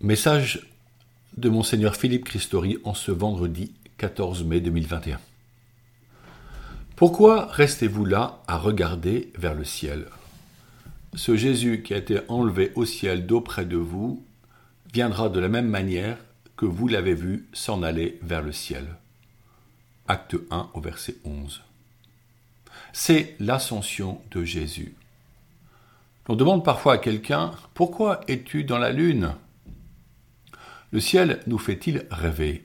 Message de Monseigneur Philippe Christori en ce vendredi 14 mai 2021. Pourquoi restez-vous là à regarder vers le ciel? Ce Jésus qui a été enlevé au ciel d'auprès de vous viendra de la même manière que vous l'avez vu s'en aller vers le ciel. Acte 1 au verset 11. C'est l'ascension de Jésus. On demande parfois à quelqu'un Pourquoi es-tu dans la lune? Le ciel nous fait-il rêver?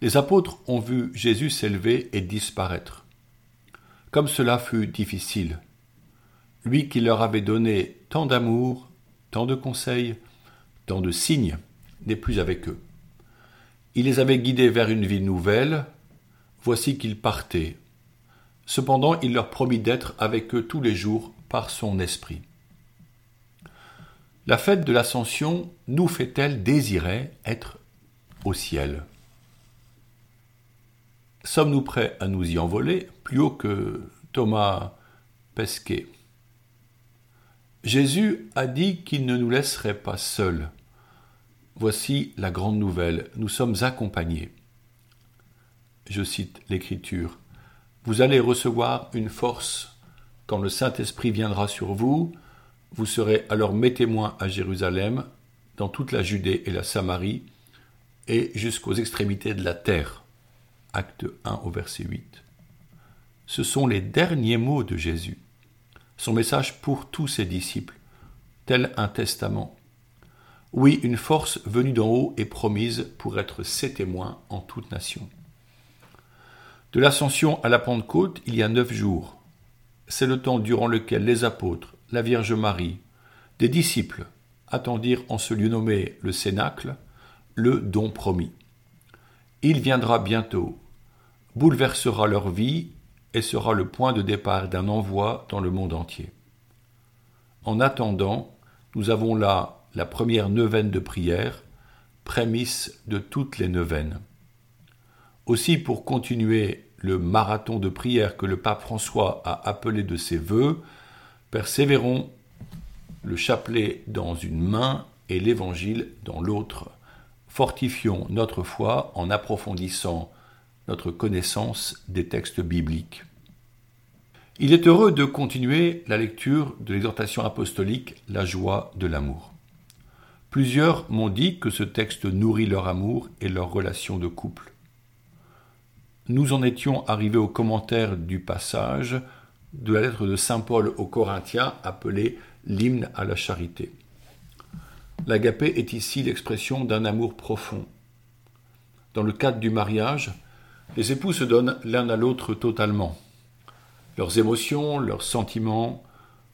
Les apôtres ont vu Jésus s'élever et disparaître. Comme cela fut difficile. Lui qui leur avait donné tant d'amour, tant de conseils, tant de signes, n'est plus avec eux. Il les avait guidés vers une vie nouvelle, voici qu'ils partaient. Cependant, il leur promit d'être avec eux tous les jours par son esprit. La fête de l'Ascension nous fait-elle désirer être au ciel? Sommes-nous prêts à nous y envoler plus haut que Thomas Pesquet? Jésus a dit qu'il ne nous laisserait pas seuls. Voici la grande nouvelle, nous sommes accompagnés. Je cite l'Écriture. Vous allez recevoir une force quand le Saint-Esprit viendra sur vous, vous serez alors mes témoins à Jérusalem, dans toute la Judée et la Samarie, et jusqu'aux extrémités de la terre. Acte 1 au verset 8. Ce sont les derniers mots de Jésus, son message pour tous ses disciples, tel un testament. Oui, une force venue d'en haut est promise pour être ses témoins en toute nation. De l'ascension à la Pentecôte, il y a neuf jours. C'est le temps durant lequel les apôtres, la Vierge Marie, des disciples attendirent en ce lieu nommé le Cénacle le don promis. Il viendra bientôt, bouleversera leur vie et sera le point de départ d'un envoi dans le monde entier. En attendant, nous avons là la première neuvaine de prière, prémisse de toutes les neuvaines. Aussi, pour continuer le marathon de prière que le pape François a appelé de ses voeux, Persévérons le chapelet dans une main et l'évangile dans l'autre. Fortifions notre foi en approfondissant notre connaissance des textes bibliques. Il est heureux de continuer la lecture de l'exhortation apostolique La joie de l'amour. Plusieurs m'ont dit que ce texte nourrit leur amour et leur relation de couple. Nous en étions arrivés au commentaire du passage de la lettre de Saint Paul aux Corinthiens appelée l'hymne à la charité. L'agapé est ici l'expression d'un amour profond. Dans le cadre du mariage, les époux se donnent l'un à l'autre totalement. Leurs émotions, leurs sentiments,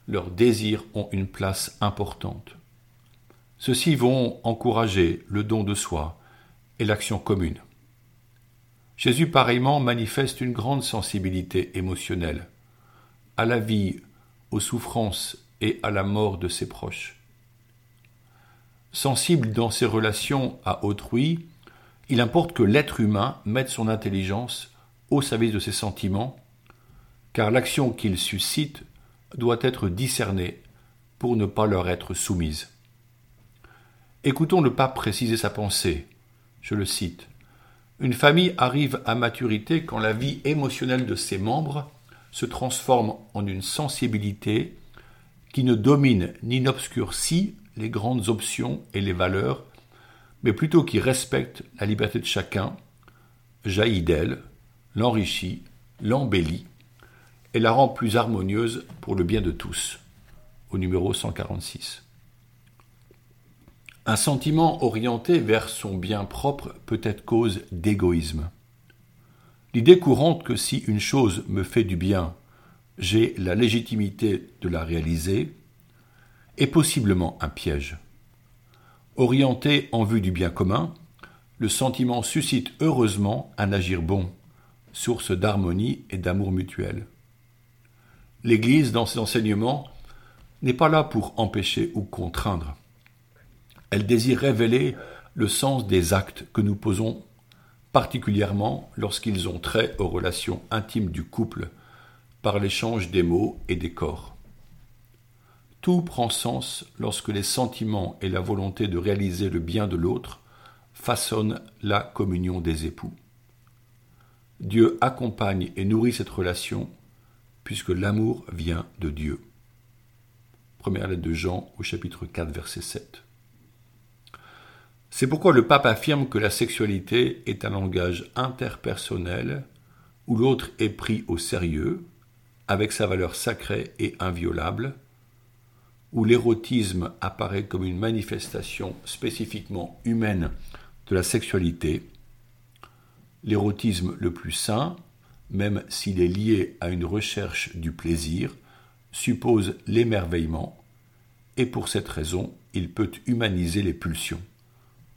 leurs désirs ont une place importante. Ceux-ci vont encourager le don de soi et l'action commune. Jésus pareillement manifeste une grande sensibilité émotionnelle à la vie, aux souffrances et à la mort de ses proches. Sensible dans ses relations à autrui, il importe que l'être humain mette son intelligence au service de ses sentiments, car l'action qu'il suscite doit être discernée pour ne pas leur être soumise. Écoutons le pape préciser sa pensée. Je le cite. Une famille arrive à maturité quand la vie émotionnelle de ses membres se transforme en une sensibilité qui ne domine ni n'obscurcit les grandes options et les valeurs, mais plutôt qui respecte la liberté de chacun, jaillit d'elle, l'enrichit, l'embellit et la rend plus harmonieuse pour le bien de tous. Au numéro 146. Un sentiment orienté vers son bien propre peut être cause d'égoïsme. L'idée courante que si une chose me fait du bien, j'ai la légitimité de la réaliser, est possiblement un piège. Orienté en vue du bien commun, le sentiment suscite heureusement un agir bon, source d'harmonie et d'amour mutuel. L'Église, dans ses enseignements, n'est pas là pour empêcher ou contraindre. Elle désire révéler le sens des actes que nous posons particulièrement lorsqu'ils ont trait aux relations intimes du couple par l'échange des mots et des corps. Tout prend sens lorsque les sentiments et la volonté de réaliser le bien de l'autre façonnent la communion des époux. Dieu accompagne et nourrit cette relation puisque l'amour vient de Dieu. Première lettre de Jean au chapitre 4 verset 7. C'est pourquoi le pape affirme que la sexualité est un langage interpersonnel où l'autre est pris au sérieux, avec sa valeur sacrée et inviolable, où l'érotisme apparaît comme une manifestation spécifiquement humaine de la sexualité, l'érotisme le plus sain, même s'il est lié à une recherche du plaisir, suppose l'émerveillement, et pour cette raison, il peut humaniser les pulsions.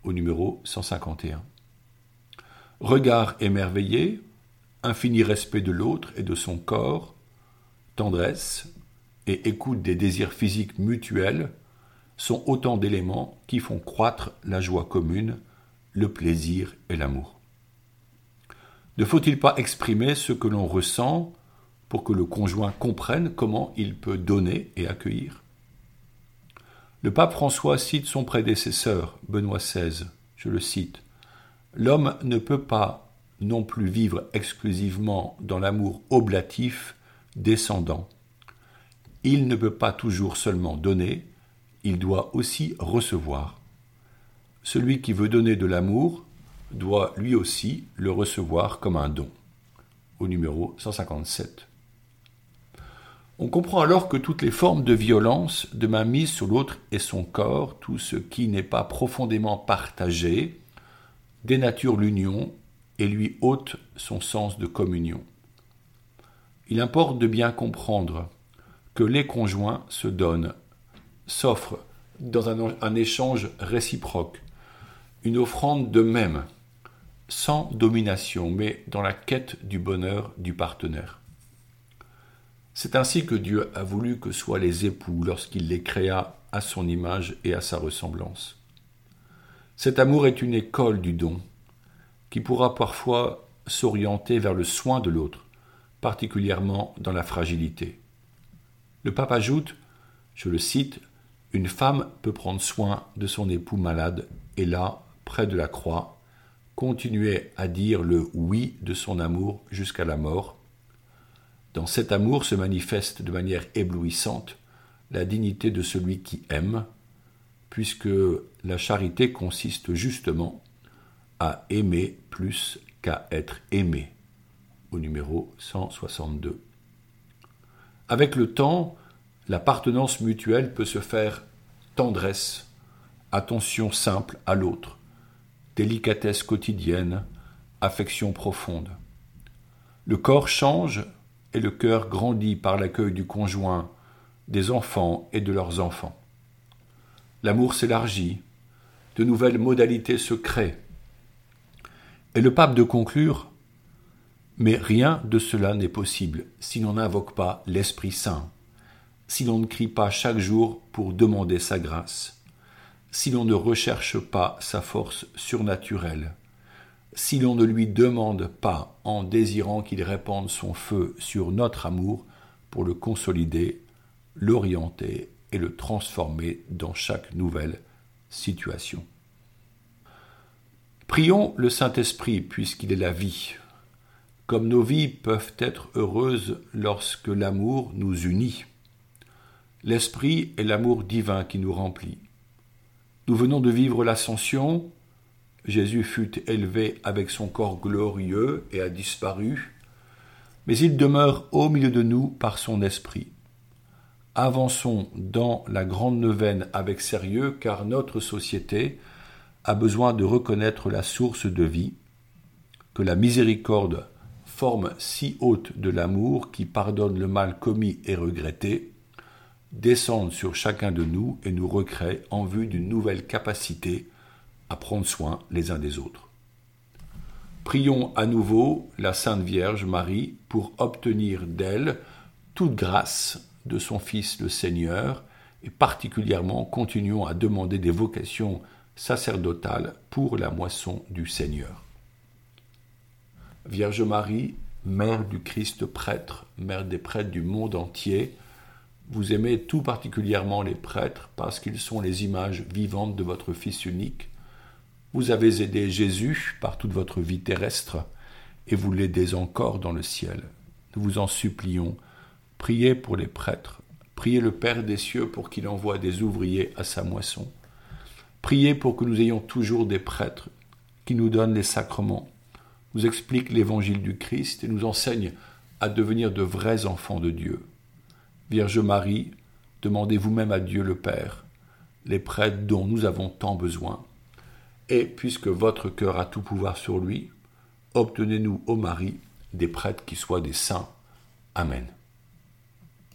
Au numéro 151. Regard émerveillé, infini respect de l'autre et de son corps, tendresse et écoute des désirs physiques mutuels sont autant d'éléments qui font croître la joie commune, le plaisir et l'amour. Ne faut-il pas exprimer ce que l'on ressent pour que le conjoint comprenne comment il peut donner et accueillir? Le pape François cite son prédécesseur, Benoît XVI, je le cite, L'homme ne peut pas non plus vivre exclusivement dans l'amour oblatif descendant. Il ne peut pas toujours seulement donner, il doit aussi recevoir. Celui qui veut donner de l'amour doit lui aussi le recevoir comme un don. Au numéro 157. On comprend alors que toutes les formes de violence, de mise sur l'autre et son corps, tout ce qui n'est pas profondément partagé, dénature l'union et lui ôte son sens de communion. Il importe de bien comprendre que les conjoints se donnent, s'offrent dans un, un, échange réciproque, une offrande de même, sans domination, mais dans la quête du bonheur du partenaire. C'est ainsi que Dieu a voulu que soient les époux lorsqu'il les créa à son image et à sa ressemblance. Cet amour est une école du don, qui pourra parfois s'orienter vers le soin de l'autre, particulièrement dans la fragilité. Le pape ajoute, je le cite, Une femme peut prendre soin de son époux malade et là, près de la croix, continuer à dire le oui de son amour jusqu'à la mort. Dans cet amour se manifeste de manière éblouissante la dignité de celui qui aime, puisque la charité consiste justement à aimer plus qu'à être aimé au numéro 162. Avec le temps, l'appartenance mutuelle peut se faire tendresse, attention simple à l'autre, délicatesse quotidienne, affection profonde. Le corps change le cœur grandit par l'accueil du conjoint, des enfants et de leurs enfants. L'amour s'élargit, de nouvelles modalités se créent. Et le pape de conclure mais rien de cela n'est possible si l'on n'invoque pas l'Esprit Saint, si l'on ne crie pas chaque jour pour demander sa grâce, si l'on ne recherche pas sa force surnaturelle, si l'on ne lui demande pas en désirant qu'il répande son feu sur notre amour pour le consolider, l'orienter et le transformer dans chaque nouvelle situation. Prions le Saint-Esprit puisqu'il est la vie, comme nos vies peuvent être heureuses lorsque l'amour nous unit. L'Esprit est l'amour divin qui nous remplit. Nous venons de vivre l'ascension. Jésus fut élevé avec son corps glorieux et a disparu, mais il demeure au milieu de nous par son Esprit. Avançons dans la grande neuvaine avec sérieux car notre société a besoin de reconnaître la source de vie, que la miséricorde forme si haute de l'amour qui pardonne le mal commis et regretté, descende sur chacun de nous et nous recrée en vue d'une nouvelle capacité à prendre soin les uns des autres. Prions à nouveau la Sainte Vierge Marie pour obtenir d'elle toute grâce de son Fils le Seigneur, et particulièrement continuons à demander des vocations sacerdotales pour la moisson du Seigneur. Vierge Marie, Mère du Christ prêtre, Mère des prêtres du monde entier, Vous aimez tout particulièrement les prêtres parce qu'ils sont les images vivantes de votre Fils unique. Vous avez aidé Jésus par toute votre vie terrestre et vous l'aidez encore dans le ciel. Nous vous en supplions, priez pour les prêtres, priez le Père des cieux pour qu'il envoie des ouvriers à sa moisson. Priez pour que nous ayons toujours des prêtres qui nous donnent les sacrements, nous expliquent l'évangile du Christ et nous enseignent à devenir de vrais enfants de Dieu. Vierge Marie, demandez vous-même à Dieu le Père les prêtres dont nous avons tant besoin. Et puisque votre cœur a tout pouvoir sur lui, obtenez-nous, ô Marie, des prêtres qui soient des saints. Amen.